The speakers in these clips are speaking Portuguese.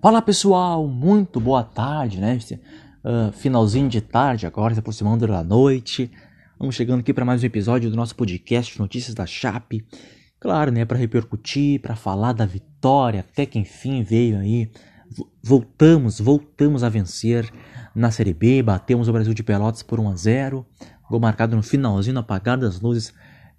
Fala pessoal, muito boa tarde, né? Uh, finalzinho de tarde agora, se aproximando da noite. Vamos chegando aqui para mais um episódio do nosso podcast Notícias da Chape. Claro, né, para repercutir, para falar da vitória, até que enfim veio aí. Voltamos, voltamos a vencer na Série B, batemos o Brasil de Pelotas por 1 a 0. Gol marcado no finalzinho, apagar das luzes,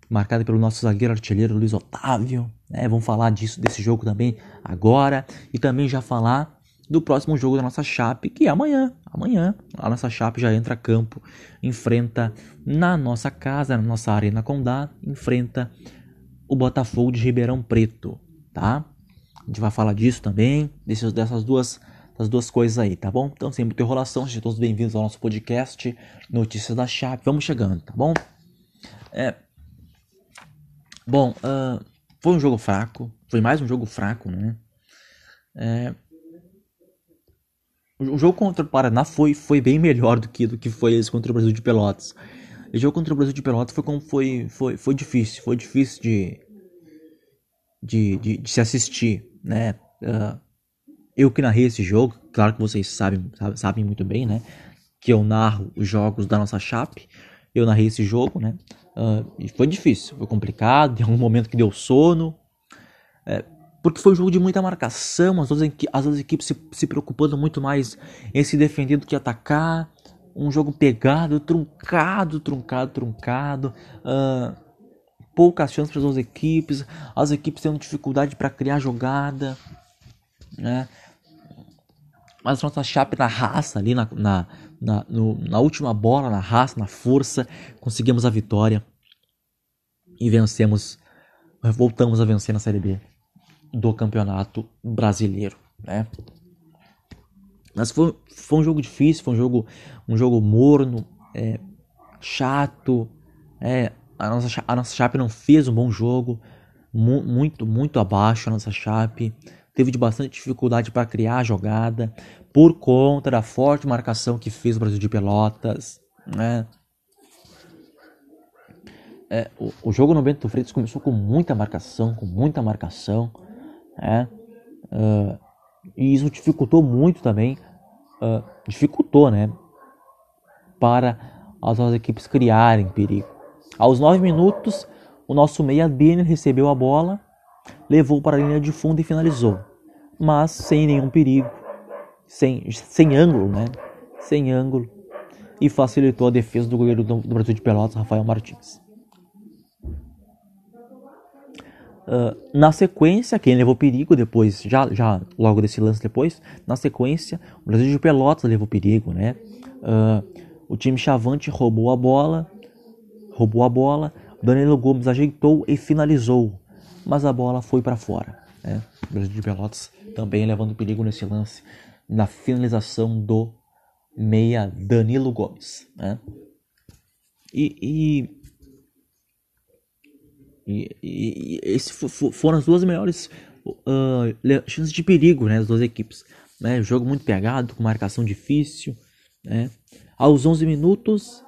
marcado pelo nosso zagueiro artilheiro Luiz Otávio. Né? Vamos falar disso, desse jogo também agora e também já falar do próximo jogo da nossa Chape, que é amanhã. Amanhã a nossa Chape já entra a campo, enfrenta na nossa casa, na nossa Arena Condá, enfrenta o Botafogo de Ribeirão Preto, tá? A gente vai falar disso também, desses, dessas duas das duas coisas aí, tá bom? Então, sem muita enrolação, sejam todos bem-vindos ao nosso podcast Notícias da Chape. Vamos chegando, tá bom? É... Bom, uh, foi um jogo fraco, foi mais um jogo fraco, né? É... O jogo contra o Paraná foi, foi bem melhor do que, do que foi esse contra o Brasil de Pelotas. O jogo contra o Brasil de Pelotas foi, como, foi, foi, foi difícil, foi difícil de, de, de, de se assistir, né? Uh, eu que narrei esse jogo, claro que vocês sabem, sabem muito bem, né? Que eu narro os jogos da nossa Chape. Eu narrei esse jogo, né? Uh, e foi difícil, foi complicado, em algum momento que deu sono. É, porque foi um jogo de muita marcação, as duas, as duas equipes se, se preocupando muito mais em se defender do que atacar. Um jogo pegado, truncado, truncado, truncado. Uh, poucas chances para as duas equipes, as equipes tendo dificuldade para criar jogada. Né? Mas nossa Chape na raça ali, na, na, na, no, na última bola, na raça, na força, conseguimos a vitória e vencemos, voltamos a vencer na Série B do Campeonato Brasileiro, né? Mas foi, foi um jogo difícil, foi um jogo, um jogo morno, é, chato, é, a nossa, a nossa Chape não fez um bom jogo, mu muito, muito abaixo a nossa Chape, teve de bastante dificuldade para criar a jogada por conta da forte marcação que fez o Brasil de Pelotas, né? É, o, o, jogo no Bento Freitas começou com muita marcação, com muita marcação, né? Uh, e isso dificultou muito também, uh, dificultou, né? Para as nossas equipes criarem perigo. Aos nove minutos, o nosso meia Denner recebeu a bola, levou para a linha de fundo e finalizou mas sem nenhum perigo, sem, sem ângulo, né? Sem ângulo. E facilitou a defesa do goleiro do, do Brasil de Pelotas, Rafael Martins. Uh, na sequência, quem levou perigo depois, já, já logo desse lance depois, na sequência, o Brasil de Pelotas levou perigo, né? Uh, o time Chavante roubou a bola, roubou a bola, Danilo Gomes ajeitou e finalizou, mas a bola foi para fora. Né? O Brasil de Pelotas também levando perigo nesse lance na finalização do meia Danilo Gomes. Né? E, e, e, e esses foram as duas melhores uh, chances de perigo né, das duas equipes. Né? Jogo muito pegado, com marcação difícil. Né? Aos 11 minutos,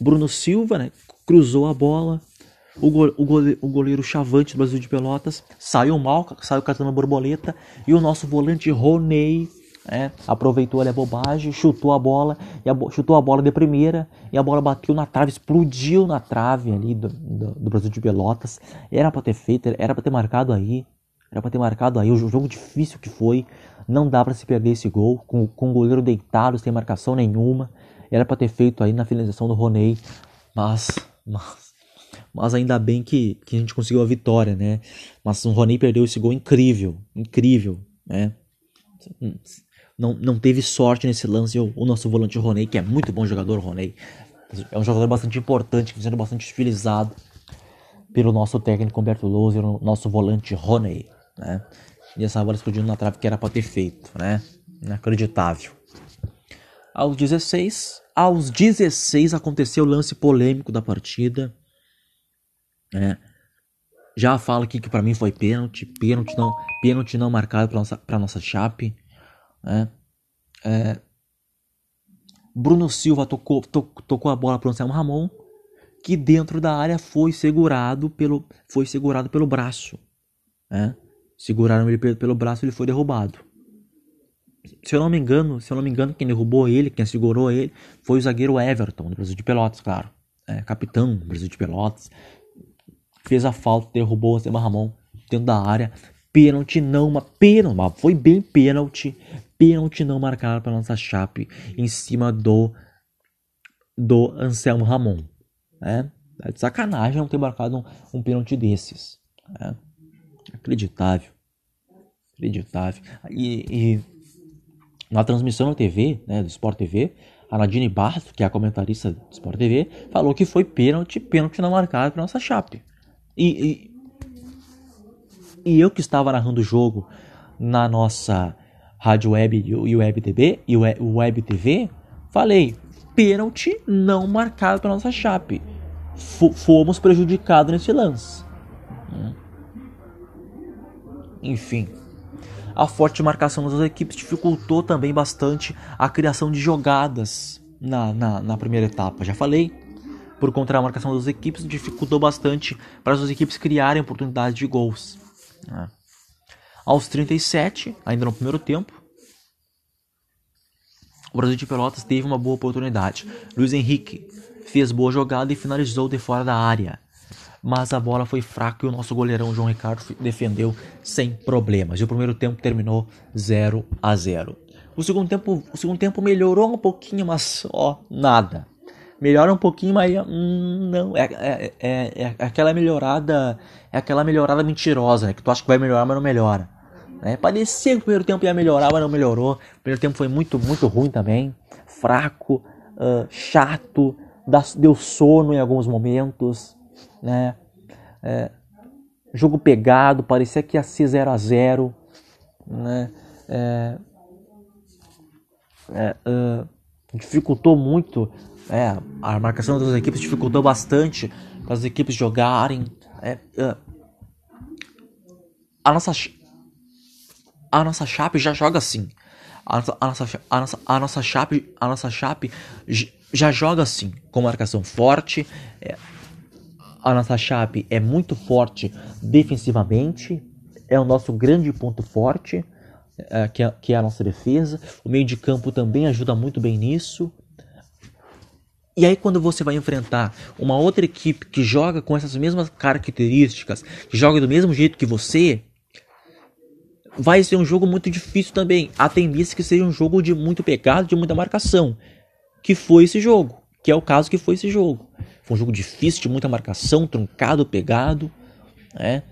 Bruno Silva né, cruzou a bola o, go, o, goleiro, o goleiro Chavante do Brasil de Pelotas saiu mal, saiu catando borboleta. E o nosso volante Roney é, aproveitou ali a bobagem, chutou a bola, a, chutou a bola de primeira, e a bola bateu na trave, explodiu na trave ali do, do, do Brasil de Pelotas. Era para ter feito, era para ter marcado aí, era para ter marcado aí. O jogo difícil que foi, não dá para se perder esse gol, com, com o goleiro deitado, sem marcação nenhuma. Era para ter feito aí na finalização do Roney, mas, mas mas ainda bem que, que a gente conseguiu a vitória, né? Mas o Rony perdeu esse gol incrível, incrível, né? Não, não teve sorte nesse lance o, o nosso volante Rony, que é muito bom jogador, Rony. É um jogador bastante importante, sendo bastante utilizado pelo nosso técnico Humberto Louser, o nosso volante Rony, né? E essa bola explodindo na trave que era para ter feito, né? Inacreditável. Aos 16, aos 16 aconteceu o lance polêmico da partida. É, já falo aqui que para mim foi pênalti, pênalti não, pênalti não marcado para nossa para nossa Chape. É, é, Bruno Silva tocou, to, tocou a bola para o Anselmo Ramon, que dentro da área foi segurado pelo foi segurado pelo braço. É, seguraram ele pelo, pelo braço e ele foi derrubado. se eu não me engano, se eu não me engano, quem derrubou ele, quem segurou ele, foi o zagueiro Everton, do Brasil de Pelotas, claro. É, capitão do Brasil de Pelotas. Fez a falta, derrubou o Seba Ramon dentro da área. Pênalti não, uma pênalti, mas foi bem pênalti. Pênalti não marcado para nossa chape em cima do do Anselmo Ramon. Né? É de sacanagem não ter marcado um, um pênalti desses. Né? Acreditável. Acreditável. E, e, na transmissão na TV, né, do Sport TV, a Nadine Barros, que é a comentarista do Sport TV, falou que foi pênalti, pênalti não marcado para nossa chape. E, e, e, eu que estava narrando o jogo na nossa rádio web e web TV, e web TV, falei, pênalti não marcado para nossa chape. F fomos prejudicados nesse lance. Enfim, a forte marcação das equipes dificultou também bastante a criação de jogadas na, na, na primeira etapa. Já falei, por contra a marcação das equipes, dificultou bastante para as equipes criarem oportunidades de gols. Né? Aos 37, ainda no primeiro tempo, o Brasil de Pelotas teve uma boa oportunidade. Luiz Henrique fez boa jogada e finalizou de fora da área. Mas a bola foi fraca e o nosso goleirão João Ricardo defendeu sem problemas. E o primeiro tempo terminou 0 a 0. O segundo tempo, o segundo tempo melhorou um pouquinho, mas ó, nada. Melhora um pouquinho, mas hum, não é, é, é, é, aquela melhorada, é aquela melhorada mentirosa, né? que tu acha que vai melhorar, mas não melhora. Né? Parecia que o primeiro tempo ia melhorar, mas não melhorou. O primeiro tempo foi muito, muito ruim também. Fraco, uh, chato, deu sono em alguns momentos. Né? É, jogo pegado, parecia que ia ser 0 a 0 né? É, é, uh, dificultou muito é, a marcação das equipes dificultou bastante para as equipes jogarem é, uh, a nossa a nossa Chape já joga assim. A nossa, a nossa, a nossa, a nossa Chape, a nossa Chape já joga assim, com marcação forte. É, a nossa Chape é muito forte defensivamente, é o nosso grande ponto forte, é, que, é, que é a nossa defesa. O meio de campo também ajuda muito bem nisso. E aí quando você vai enfrentar uma outra equipe que joga com essas mesmas características, que joga do mesmo jeito que você, vai ser um jogo muito difícil também. A tendência é que seja um jogo de muito pecado, de muita marcação. Que foi esse jogo. Que é o caso que foi esse jogo. Foi um jogo difícil, de muita marcação, truncado, pegado. Né?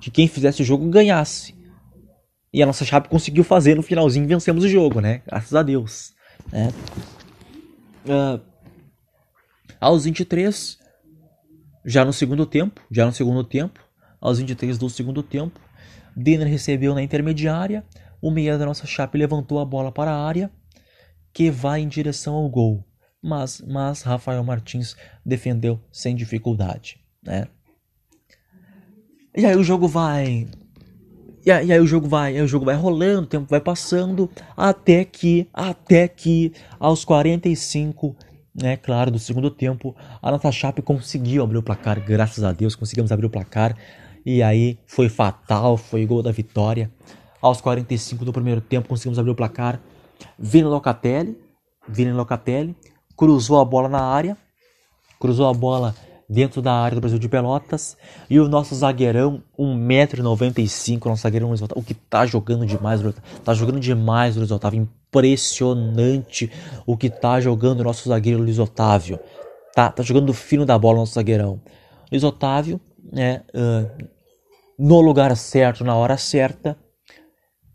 Que quem fizesse o jogo ganhasse. E a nossa Chape conseguiu fazer no finalzinho vencemos o jogo, né? Graças a Deus. Né? Uh, aos 23, já no segundo tempo, já no segundo tempo, aos 23 do segundo tempo, Denner recebeu na intermediária, o meia da nossa chape levantou a bola para a área, que vai em direção ao gol. Mas, mas Rafael Martins defendeu sem dificuldade, né? E aí o jogo vai e aí, e aí, o jogo vai, o jogo vai rolando, o tempo vai passando, até que, até que aos 45, né, claro, do segundo tempo, a nossa Chape conseguiu abrir o placar, graças a Deus, conseguimos abrir o placar. E aí foi fatal, foi gol da vitória. Aos 45 do primeiro tempo conseguimos abrir o placar. Vini Locatelli, Vini Locatelli cruzou a bola na área, cruzou a bola dentro da área do Brasil de Pelotas. E o nosso zagueirão, 1,95m, nosso zagueirão Luiz Otávio, o que tá jogando demais, tá jogando demais Luiz Otávio, impressionante o que tá jogando o nosso zagueiro Luiz Otávio. Tá, tá jogando fino da bola nosso zagueirão. Luiz Otávio, né, uh, no lugar certo, na hora certa,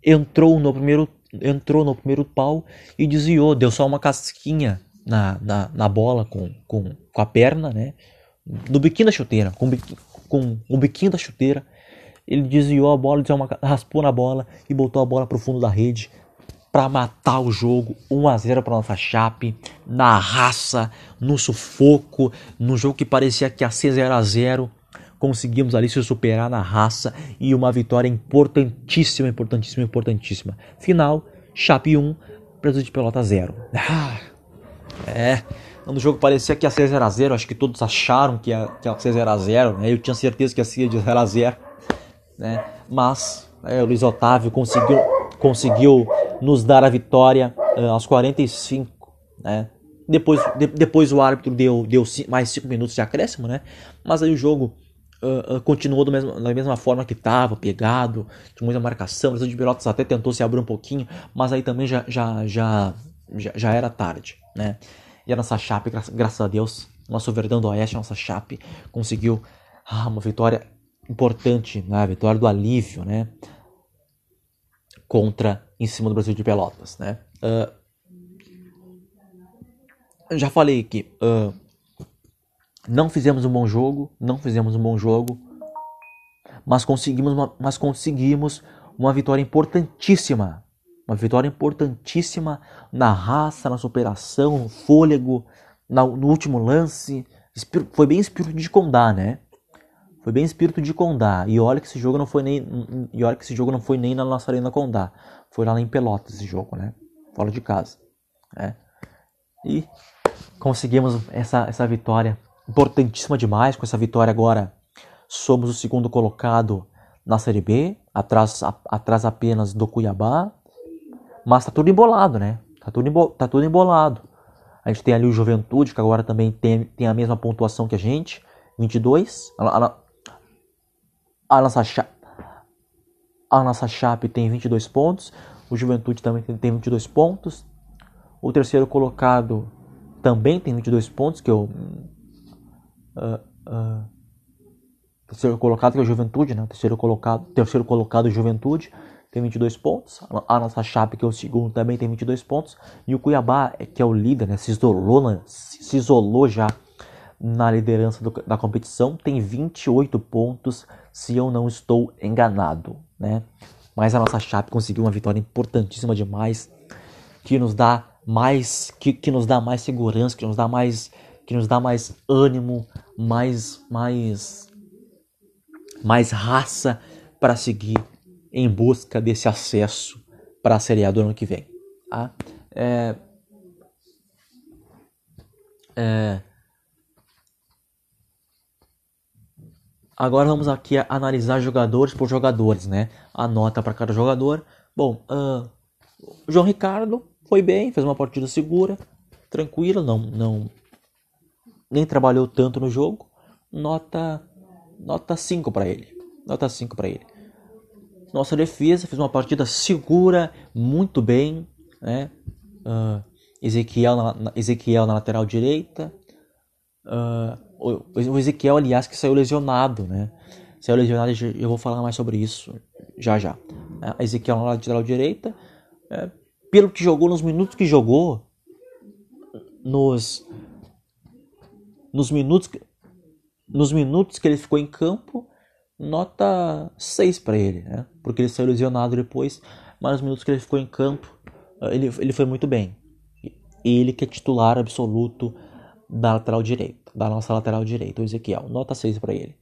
entrou no primeiro, entrou no primeiro pau e desviou, deu só uma casquinha na, na, na bola com, com, com a perna, né? No biquinho da chuteira, com, com o biquinho da chuteira, ele desviou a bola, uma, raspou na bola e botou a bola para o fundo da rede para matar o jogo 1 a 0 para nossa Chape, na raça, no sufoco, no jogo que parecia que ia ser 0 a 0 conseguimos ali se superar na raça e uma vitória importantíssima, importantíssima, importantíssima. Final, Chape 1, Brasil de Pelota 0. Ah, é, no jogo parecia que ia ser 0x0, acho que todos acharam que ia, que ia ser 0x0, né? eu tinha certeza que ia ser de 0x0, né? mas é, o Luiz Otávio conseguiu, conseguiu nos dar a vitória uh, aos 45, né? Depois, de, depois o árbitro deu, deu mais 5 minutos de acréscimo, né? Mas aí o jogo uh, continuou mesmo, da mesma forma que estava, pegado, tinha muita marcação. O de Pelotas até tentou se abrir um pouquinho, mas aí também já, já, já, já, já era tarde, né? E a nossa Chape, gra graças a Deus, nosso Verdão do Oeste, a nossa Chape, conseguiu ah, uma vitória importante, né? A vitória do alívio, né? Contra, em cima do Brasil de Pelotas, né? Uh, já falei que uh, não fizemos um bom jogo, não fizemos um bom jogo, mas conseguimos uma, mas conseguimos uma vitória importantíssima, uma vitória importantíssima na raça, na superação, no fôlego, na, no último lance. Foi bem espírito de Condá, né? Foi bem espírito de Condá. E olha que esse jogo não foi nem e olha que esse jogo não foi nem na nossa arena Condá. Foi lá em Pelotas esse jogo, né? Fora de casa, né? E conseguimos essa, essa vitória importantíssima demais. Com essa vitória agora somos o segundo colocado na Série B, atrás, a, atrás apenas do Cuiabá. Mas tá tudo embolado, né? Tá tudo, tá tudo embolado. A gente tem ali o Juventude, que agora também tem, tem a mesma pontuação que a gente, 22. A, a, a nossa, a nossa Chape tem 22 pontos. O Juventude também tem, tem 22 pontos. O terceiro colocado também tem 22 pontos, que o uh, uh, terceiro colocado, que é o Juventude, né? terceiro colocado, terceiro colocado Juventude tem 22 pontos. A nossa Chape, que é o segundo, também tem 22 pontos. E o Cuiabá, é, que é o líder, né? se, isolou, né? se isolou já na liderança do, da competição, tem 28 pontos, se eu não estou enganado. Né? Mas a nossa Chape conseguiu uma vitória importantíssima demais, que nos dá mais que, que nos dá mais segurança, que nos dá mais que nos dá mais ânimo, mais mais mais raça para seguir em busca desse acesso para a Série A do ano que vem. Tá? É, é, agora vamos aqui analisar jogadores por jogadores, né? A nota para cada jogador. Bom, uh, João Ricardo foi bem, fez uma partida segura, tranquila, não, não nem trabalhou tanto no jogo. Nota nota 5 para ele. Nota 5 para ele. Nossa defesa fez uma partida segura, muito bem, né? Uh, Ezequiel, na, Ezequiel na lateral direita. Uh, o, o Ezequiel, aliás, que saiu lesionado, né? Saiu lesionado, eu vou falar mais sobre isso já já. Uh, Ezequiel na lateral direita. Uh, pelo que jogou, nos minutos que jogou, nos, nos minutos nos minutos que ele ficou em campo, nota 6 para ele, né? Porque ele saiu lesionado depois, mas nos minutos que ele ficou em campo, eh, ele, ele foi muito bem. Ele que é titular absoluto da lateral direita, da nossa lateral direita, o Ezequiel. Nota 6 para ele.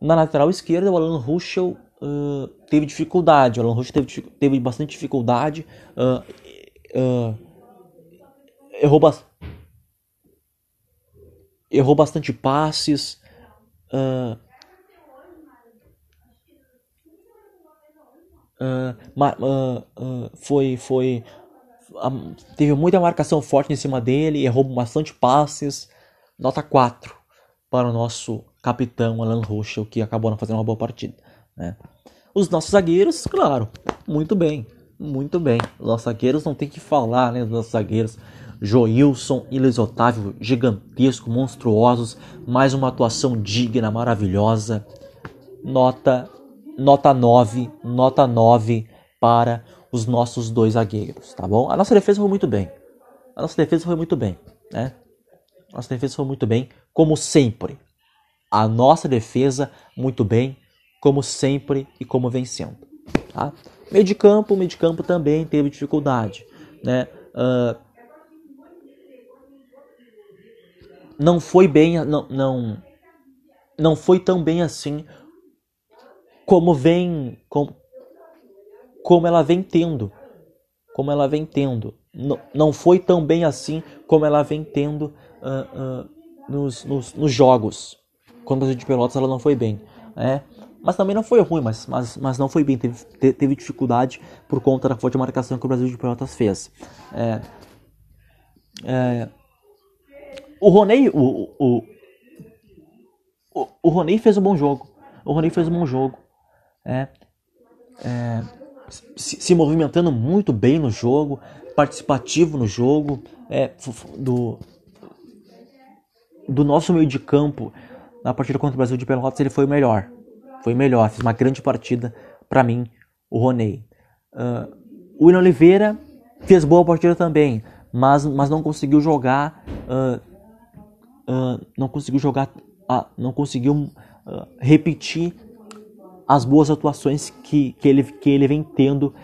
Na lateral esquerda, o Alan Ruschel uh, teve dificuldade. O Alan Rush teve, teve bastante dificuldade. Uh, uh, errou, ba errou bastante passes. foi foi teve muita marcação forte em cima dele, errou bastante passes. Nota 4 para o nosso capitão Alan Ruschel, que acabou não fazendo uma boa partida. Né? Os nossos zagueiros, claro, muito bem, muito bem. Os nossos zagueiros não tem que falar, né? Os nossos zagueiros, Joilson e Luiz Otávio, gigantesco, monstruosos. Mais uma atuação digna, maravilhosa. Nota, nota 9, nota 9 para os nossos dois zagueiros, tá bom? A nossa defesa foi muito bem. A nossa defesa foi muito bem, né? A nossa defesa foi muito bem, como sempre. A nossa defesa muito bem, como sempre e como vencendo. Tá? Meio de campo, meio de campo também teve dificuldade, né? Uh, não foi bem, não, não, não foi tão bem assim como vem, como, como ela vem tendo, como ela vem tendo. Não, não foi tão bem assim como ela vem tendo uh, uh, nos, nos, nos, jogos. Quando a de Pelotas ela não foi bem, né? Mas também não foi ruim, mas, mas, mas não foi bem. Teve, teve dificuldade por conta da forte marcação que o Brasil de Pelotas fez. É, é, o Roney, o, o, o, o Roney fez um bom jogo. O Roney fez um bom jogo. É, é, se, se, movimentando muito bem no jogo, participativo no jogo. É, do, do nosso meio de campo na partida contra o Brasil de Pelotas, ele foi o melhor. Foi o melhor, fez uma grande partida para mim, o Roney. Uh, o William Oliveira fez boa partida também, mas, mas não conseguiu jogar. Uh, uh, não conseguiu jogar. não conseguiu repetir as boas atuações que, que, ele, que ele vem tendo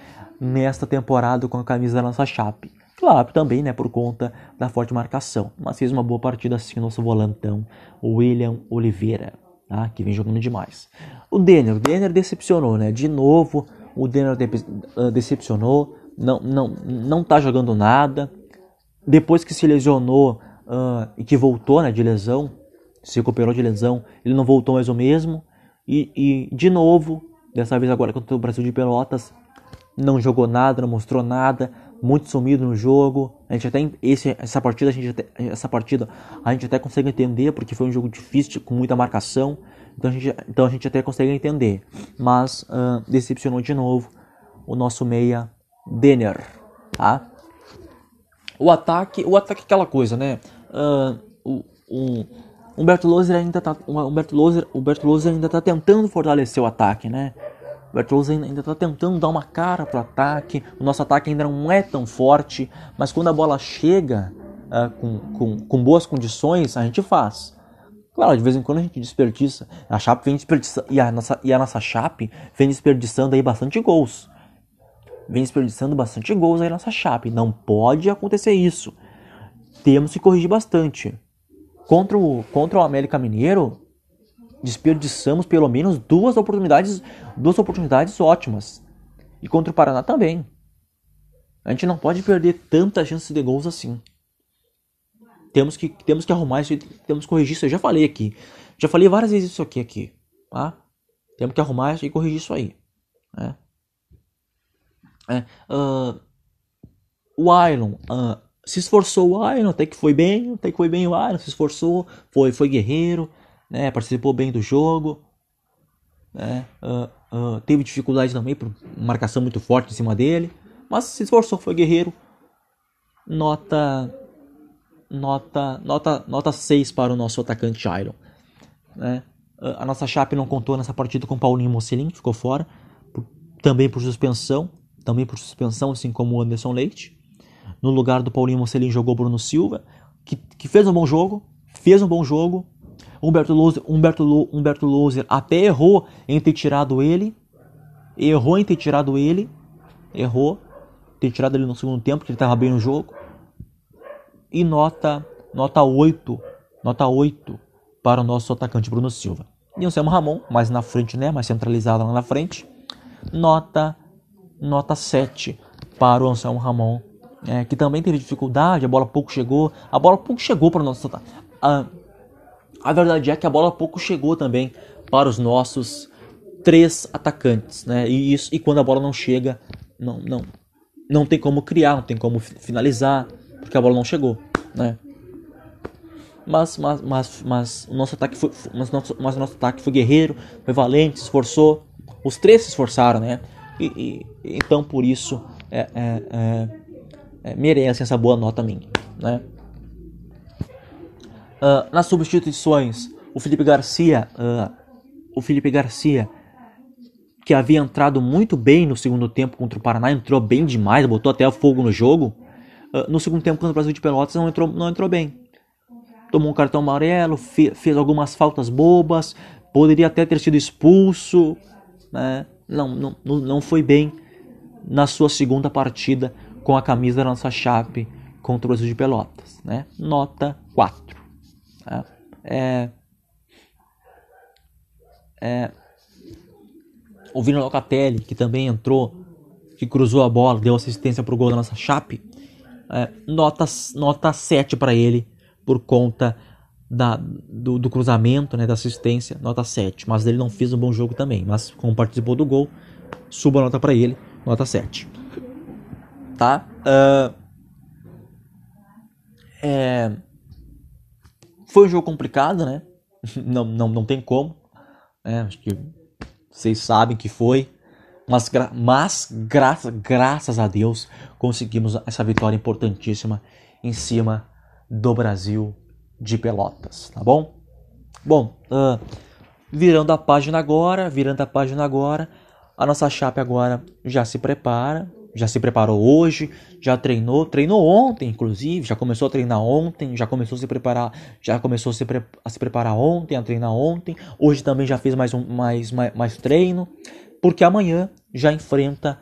nesta temporada com a camisa da nossa Chape. Claro, também, né, por conta da forte marcação. Mas fez uma boa partida assim o nosso volantão, William Oliveira, tá? que vem jogando demais. O Denner, o Denner decepcionou, né? De novo, o Denner de uh, decepcionou, não, não, não tá jogando nada. Depois que se lesionou uh, e que voltou né, de lesão, se recuperou de lesão, ele não voltou mais o mesmo. E, e de novo, dessa vez agora contra o Brasil de Pelotas, não jogou nada, não mostrou nada, muito sumido no jogo. A gente até esse, essa partida a gente até, essa partida a gente até consegue entender porque foi um jogo difícil com muita marcação. Então a gente, então a gente até consegue entender. Mas uh, decepcionou de novo o nosso meia Denner, tá? O ataque, o ataque é aquela coisa, né? Uh, o, o Humberto Loser ainda tá, Humberto Loser, Humberto Loser ainda tá tentando fortalecer o ataque, né? O Bertoluzzi ainda está tentando dar uma cara para o ataque. O nosso ataque ainda não é tão forte, mas quando a bola chega uh, com, com, com, boas condições, a gente faz. Claro, de vez em quando a gente desperdiça. A Chape vem desperdiçando e a nossa e a nossa Chape vem desperdiçando aí bastante gols. Vem desperdiçando bastante gols aí nossa Chape. Não pode acontecer isso. Temos que corrigir bastante. Contra o, contra o América Mineiro, desperdiçamos pelo menos duas oportunidades, duas oportunidades ótimas. E contra o Paraná também. A gente não pode perder tantas chances de gols assim. Temos que, temos que arrumar isso, temos que corrigir isso. Eu já falei aqui. Já falei várias vezes isso aqui, aqui. Tá? Temos que arrumar e corrigir isso aí. Né? É, uh, o Iron uh, se esforçou o Iron, até que foi bem, até que foi bem o Iron, se esforçou, foi, foi guerreiro, né, participou bem do jogo, né, uh, teve dificuldade também por marcação muito forte em cima dele, mas se esforçou, foi guerreiro. Nota nota nota nota 6 para o nosso atacante Iron, né? A nossa Chape não contou nessa partida com Paulinho Mocelin, ficou fora, também por suspensão, também por suspensão, assim como o Anderson Leite. No lugar do Paulinho Mocelin jogou Bruno Silva, que, que fez um bom jogo, fez um bom jogo, Humberto Loser, Humberto, Humberto Loser até errou em ter tirado ele. Errou em ter tirado ele. Errou. Ter tirado ele no segundo tempo, porque ele estava bem no jogo. E nota, nota 8. Nota 8 para o nosso atacante Bruno Silva. E o Anselmo Ramon, mais na frente, né? Mais centralizado lá na frente. Nota, nota 7 para o Anselmo Ramon. É, que também teve dificuldade, a bola pouco chegou. A bola pouco chegou para o nosso. A, a verdade é que a bola pouco chegou também para os nossos três atacantes, né? E isso e quando a bola não chega, não não não tem como criar, não tem como finalizar, porque a bola não chegou, né? Mas mas mas, mas o nosso ataque foi mas nosso, mas nosso ataque foi guerreiro, foi valente, se esforçou. Os três se esforçaram, né? E, e então por isso é, é, é, é merecem essa boa nota minha, né? Uh, nas substituições, o Felipe Garcia, uh, o Felipe Garcia, que havia entrado muito bem no segundo tempo contra o Paraná, entrou bem demais, botou até fogo no jogo. Uh, no segundo tempo contra o Brasil de Pelotas não entrou, não entrou bem. Tomou um cartão amarelo, fe fez algumas faltas bobas, poderia até ter sido expulso, né? Não, não, não foi bem na sua segunda partida com a camisa da nossa chape contra o Brasil de Pelotas. Né? Nota 4. É, é, é, o Vino Locatelli, que também entrou, que cruzou a bola, deu assistência para o gol da nossa Chape, é, nota, nota 7 para ele, por conta da, do, do, cruzamento, né, da assistência, nota 7. Mas ele não fez um bom jogo também. Mas como participou do gol, suba a nota para ele, nota 7. Tá? Uh, é, foi um jogo complicado, né? não, não, não tem como. Né? Acho que vocês sabem que foi. Mas, gra mas graça, graças a Deus conseguimos essa vitória importantíssima em cima do Brasil de Pelotas, tá bom? Bom, uh, virando a página agora, virando a página agora, a nossa chape agora já se prepara, já se preparou hoje, já treinou, treinou ontem, inclusive, já começou a treinar ontem, já começou a se preparar, já começou a se, pre a se preparar ontem, a treinar ontem, hoje também já fez mais um mais, mais, mais treino, porque amanhã já enfrenta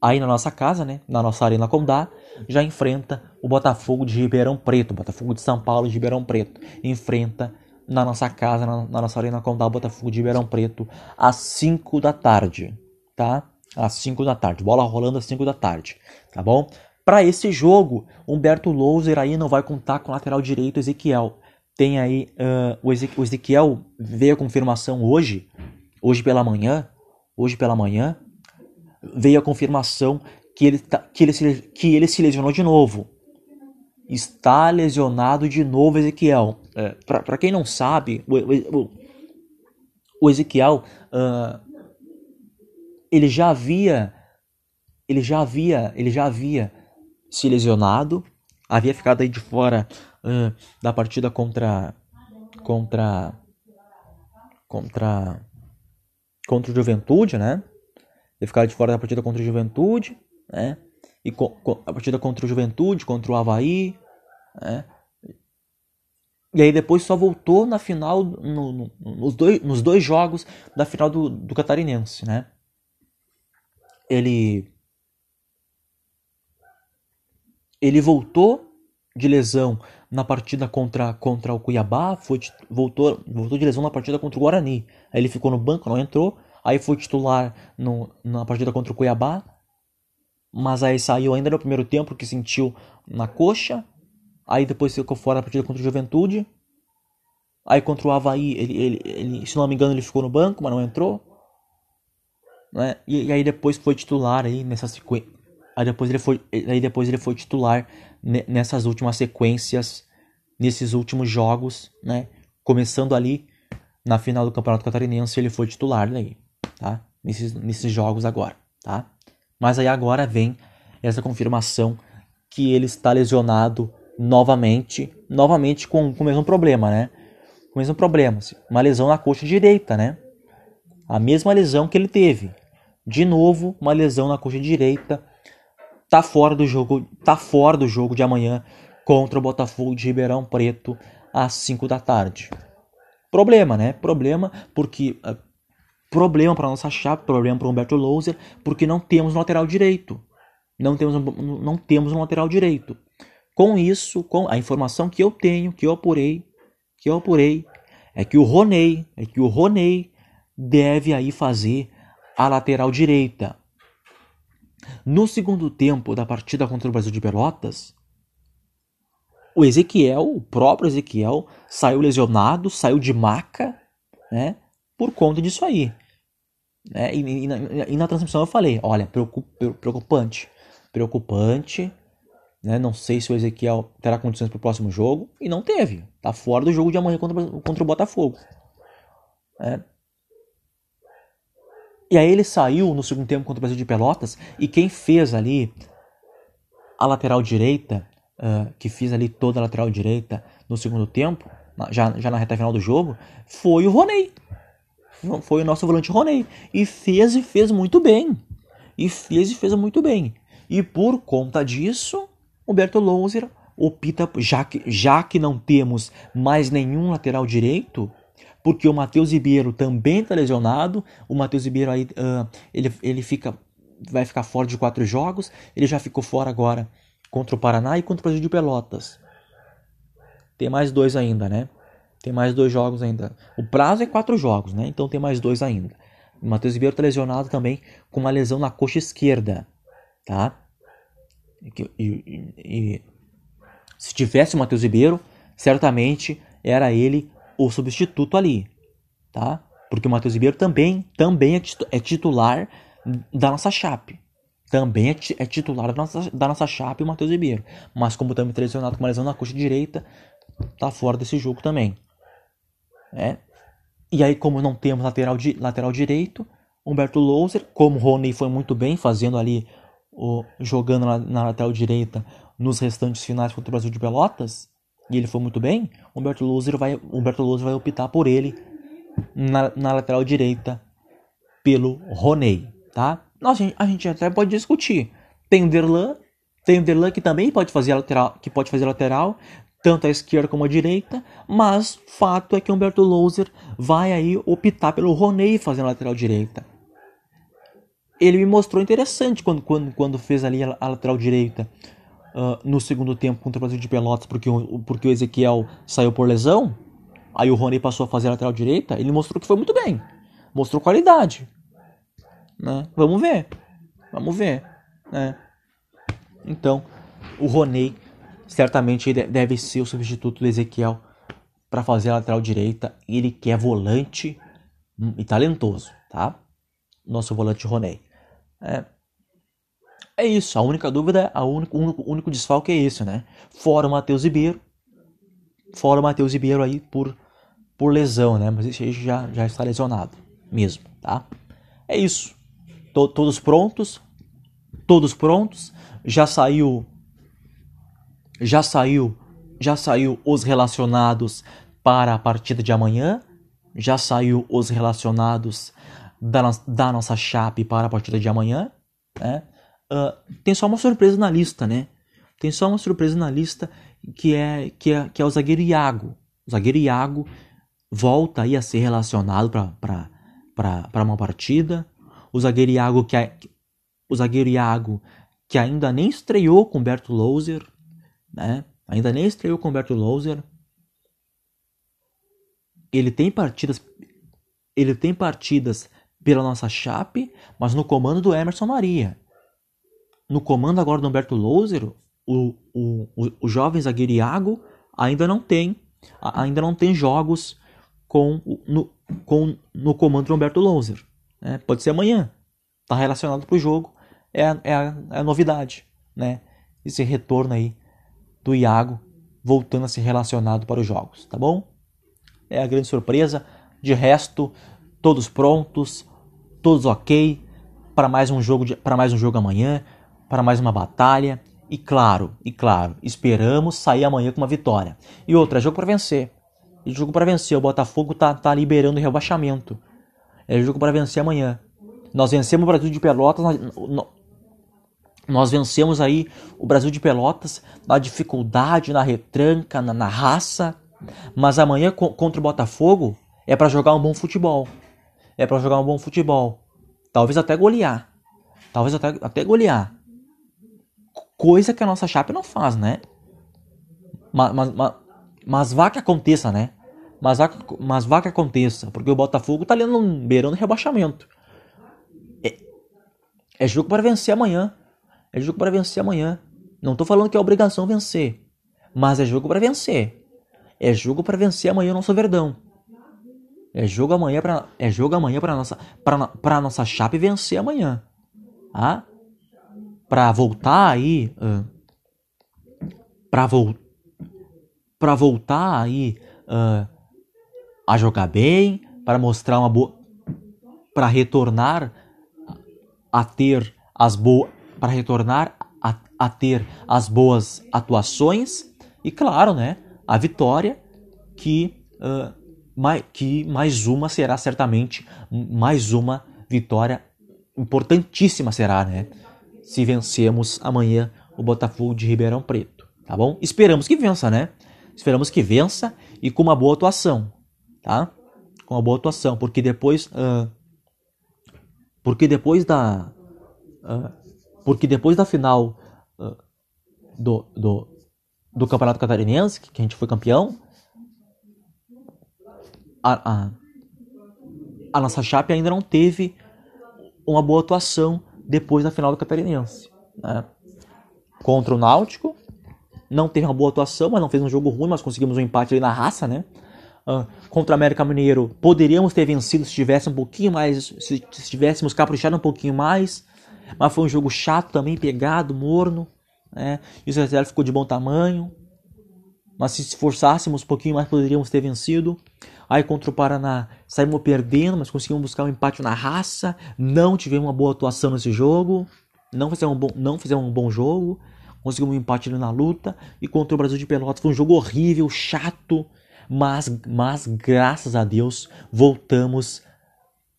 aí na nossa casa, né, na nossa Arena Condá, já enfrenta o Botafogo de Ribeirão Preto, Botafogo de São Paulo de Ribeirão Preto, enfrenta na nossa casa, na, na nossa Arena Condá, o Botafogo de Ribeirão Preto, às 5 da tarde, tá? Às 5 da tarde, bola rolando às 5 da tarde, tá bom? Para esse jogo, Humberto Louser aí não vai contar com o lateral direito Ezequiel. Tem aí uh, o, Ezequiel veio a confirmação hoje, hoje pela manhã, hoje pela manhã, veio a confirmação que ele, tá, que ele, se, que ele se lesionou de novo. Está lesionado de novo Ezequiel. É, Para quem não sabe, o, o, o Ezequiel uh, ele já havia ele já havia ele já havia se lesionado, havia ficado aí de fora uh, da partida contra contra contra contra o Juventude, né? Ele ficado de fora da partida contra o Juventude né? E co, co, a partida contra o Juventude, contra o Havaí, né? E aí depois só voltou na final, no, no, nos, dois, nos dois jogos da final do, do Catarinense, né? Ele ele voltou de lesão na partida contra, contra o Cuiabá, foi, voltou, voltou de lesão na partida contra o Guarani. Aí ele ficou no banco, não entrou. Aí foi titular no, na partida contra o Cuiabá mas aí saiu ainda no primeiro tempo que sentiu na coxa, aí depois ficou fora da partida contra o Juventude, aí contra o Havaí, ele, ele, ele, se não me engano ele ficou no banco, mas não entrou, né? e, e aí depois foi titular aí nessa sequência, aí depois ele foi, aí depois ele foi titular nessas últimas sequências, nesses últimos jogos, né? começando ali na final do Campeonato Catarinense ele foi titular daí, tá? Nesses, nesses jogos agora, tá? Mas aí agora vem essa confirmação que ele está lesionado novamente, novamente com, com o mesmo problema, né? Com o mesmo problema, uma lesão na coxa direita, né? A mesma lesão que ele teve. De novo, uma lesão na coxa direita. Tá fora do jogo, tá fora do jogo de amanhã contra o Botafogo de Ribeirão Preto às 5 da tarde. Problema, né? Problema porque ah, problema para nossa chapa, problema para o Humberto Louser, porque não temos um lateral direito. Não temos, não temos um lateral direito. Com isso, com a informação que eu tenho, que eu apurei, que eu apurei, é que o Roney, é que o Roney deve aí fazer a lateral direita. No segundo tempo da partida contra o Brasil de Pelotas, o Ezequiel, o próprio Ezequiel, saiu lesionado, saiu de maca, né? Por conta disso aí. Né? E, e, na, e, na, transmissão eu falei, olha, preocupante, preocupante, né? Não sei se o Ezequiel terá condições para o próximo jogo e não teve. Tá fora do jogo de amanhã contra, contra o Botafogo. Né? E aí ele saiu no segundo tempo contra o Brasil de Pelotas e quem fez ali a lateral direita, uh, que fez ali toda a lateral direita no segundo tempo, já, já na reta final do jogo, foi o Roney foi o nosso volante Roney. E fez e fez muito bem. E fez e fez muito bem. E por conta disso, Humberto Louser opta, já que, já que não temos mais nenhum lateral direito, porque o Matheus Ribeiro também está lesionado, o Matheus Ribeiro aí, uh, ele, ele fica, vai ficar fora de quatro jogos, ele já ficou fora agora contra o Paraná e contra o Brasil de Pelotas. Tem mais dois ainda, né? Tem mais dois jogos ainda. O prazo é quatro jogos, né? Então tem mais dois ainda. O Matheus Ribeiro está lesionado também com uma lesão na coxa esquerda, tá? E, e, e se tivesse o Matheus Ribeiro, certamente era ele o substituto ali, tá? Porque o Matheus Ribeiro também, também é titular da nossa chape. Também é, é titular da nossa, da nossa chape o Matheus Ribeiro. Mas como também lesionado com uma lesão na coxa direita, tá fora desse jogo também. É. E aí, como não temos lateral, di, lateral direito, Humberto Louser, como o Rony foi muito bem, fazendo ali, o, jogando na, na lateral direita nos restantes finais contra o Brasil de Pelotas, e ele foi muito bem, Humberto Louser vai, Humberto Louser vai optar por ele na, na lateral direita pelo Roney, tá? Nossa, a gente até pode discutir. Tem o Derlan, tem o Derlan que também pode fazer lateral, que pode fazer lateral, tanto à esquerda como à direita, mas fato é que Humberto Louser vai aí optar pelo Roney fazendo lateral direita. Ele me mostrou interessante quando, quando, quando fez ali a, a lateral direita uh, no segundo tempo contra o Brasil de Pelotas, porque porque o Ezequiel saiu por lesão. Aí o Rony passou a fazer a lateral direita, ele mostrou que foi muito bem. Mostrou qualidade. Né? Vamos ver. Vamos ver. Né? Então, o Rony certamente deve ser o substituto do Ezequiel para fazer a lateral direita. Ele que é volante e talentoso, tá? Nosso volante Rony. É, é isso. A única dúvida, a único, o único, único desfalque é esse, né? Fora o Matheus Ribeiro. Fora o Matheus Ribeiro aí por por lesão, né? Mas esse já, já está lesionado mesmo, tá? É isso. Todos prontos? Todos prontos? Já saiu já saiu já saiu os relacionados para a partida de amanhã? Já saiu os relacionados da, da nossa chape para a partida de amanhã? Né? Uh, tem só uma surpresa na lista, né? Tem só uma surpresa na lista que é que é, que é o zagueiro Iago. O zagueiro Iago volta aí a ser relacionado para uma partida. O zagueiro Iago que, é, o zagueiro Iago que ainda nem estreou com Berto Louser, né? Ainda nem estreou com Berto Louser. Ele tem partidas ele tem partidas pela nossa chape, mas no comando do Emerson Maria. No comando agora do Humberto Louser, o, o, o, o jovem zagueiro Iago ainda não tem ainda não tem jogos com, no, com, no comando do Humberto Louser. Né? Pode ser amanhã. Está relacionado para o jogo. É, é, a, é a novidade. Né? Esse retorno aí do Iago voltando a ser relacionado para os jogos. Tá bom? É a grande surpresa. De resto, todos prontos, todos ok para mais um jogo para mais um jogo amanhã, para mais uma batalha. E claro, e claro, esperamos sair amanhã com uma vitória. E outra, jogo para vencer. É jogo para vencer. O Botafogo tá, tá liberando o rebaixamento. É jogo para vencer amanhã. Nós vencemos o Brasil de Pelotas. Nós, nós vencemos aí o Brasil de Pelotas na dificuldade, na retranca, na, na raça. Mas amanhã contra o Botafogo é para jogar um bom futebol. É para jogar um bom futebol. Talvez até golear. Talvez até, até golear. Coisa que a nossa chapa não faz, né? Mas, mas, mas, mas vá que aconteça, né? Mas vá, mas vá que aconteça, porque o Botafogo tá ali no beirando rebaixamento. É, é jogo para vencer amanhã. É jogo para vencer amanhã. Não tô falando que é obrigação vencer, mas é jogo para vencer. É jogo para vencer amanhã o nosso Verdão. É jogo amanhã para é jogo amanhã para nossa para para nossa chape vencer amanhã. Ah? Para voltar aí uh, para voltar para voltar aí uh, a jogar bem, para mostrar uma boa, para retornar a ter as boas, para retornar a, a ter as boas atuações e claro, né, a vitória que uh, mais, que mais uma será certamente mais uma vitória importantíssima será, né? Se vencemos amanhã o Botafogo de Ribeirão Preto, tá bom? Esperamos que vença, né? Esperamos que vença e com uma boa atuação, tá? Com uma boa atuação, porque depois, uh, porque depois da, uh, porque depois da final uh, do, do, do campeonato catarinense, que a gente foi campeão, a, a, a nossa chape ainda não teve uma boa atuação depois da final do catarinense, né? Contra o Náutico não teve uma boa atuação, mas não fez um jogo ruim, mas conseguimos um empate ali na raça, né? Uh, contra o América Mineiro, poderíamos ter vencido se tivesse um pouquinho mais, se, se tivéssemos caprichado um pouquinho mais, mas foi um jogo chato também, pegado, morno, né? E o Zé ficou de bom tamanho, mas se esforçássemos um pouquinho mais poderíamos ter vencido. Aí contra o Paraná saímos perdendo, mas conseguimos buscar um empate na raça, não tivemos uma boa atuação nesse jogo, não fizemos um bom, não fizemos um bom jogo, conseguimos um empate na luta. E contra o Brasil de Pelotas foi um jogo horrível, chato, mas, mas graças a Deus voltamos a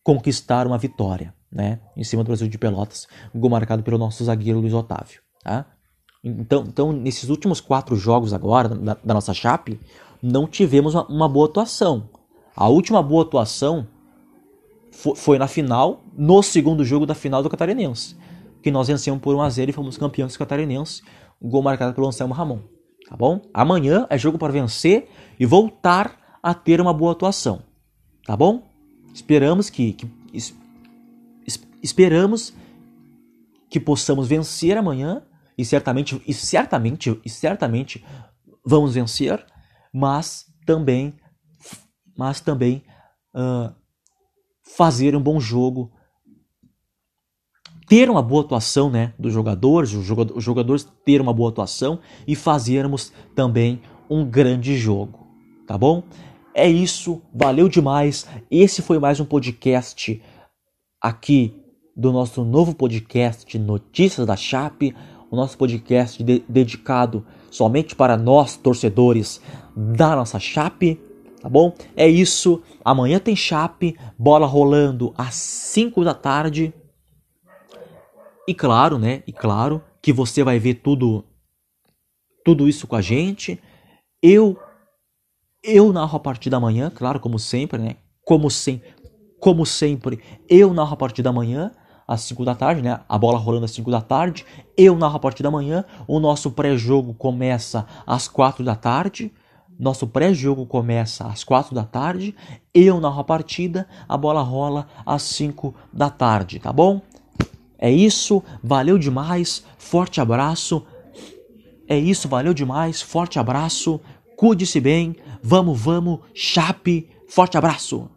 conquistar uma vitória, né? Em cima do Brasil de Pelotas, um gol marcado pelo nosso zagueiro Luiz Otávio, tá? Então, então nesses últimos quatro jogos agora da, da nossa Chape, não tivemos uma, uma, boa atuação. A última boa atuação foi, foi, na final, no segundo jogo da final do Catarinense, que nós vencemos por 1 a 0 e fomos campeões catarinenses, um gol marcado pelo Anselmo Ramon tá bom? Amanhã é jogo para vencer e voltar a ter uma boa atuação, tá bom? Esperamos que, que esperamos que possamos vencer amanhã e certamente e certamente e certamente vamos vencer, mas também mas também uh, fazer um bom jogo ter uma boa atuação né, dos jogadores, os jogadores ter uma boa atuação e fazermos também um grande jogo, tá bom? É isso, valeu demais. Esse foi mais um podcast aqui do nosso novo podcast Notícias da Chape, o nosso podcast de dedicado somente para nós torcedores da nossa Chape, tá bom? É isso. Amanhã tem Chape, bola rolando às 5 da tarde e claro, né? E claro que você vai ver tudo tudo isso com a gente. Eu eu narro a partir da manhã, claro, como sempre, né? Como sempre, como sempre, eu narro a partir da manhã às 5 da tarde, né? A bola rolando às 5 da tarde. Eu narro a partir da manhã. O nosso pré-jogo começa às 4 da tarde. Nosso pré-jogo começa às 4 da tarde. Eu narro a partida. A bola rola às 5 da tarde, tá bom? É isso, valeu demais, forte abraço. É isso, valeu demais, forte abraço. Cuide-se bem, vamos, vamos, chape, forte abraço.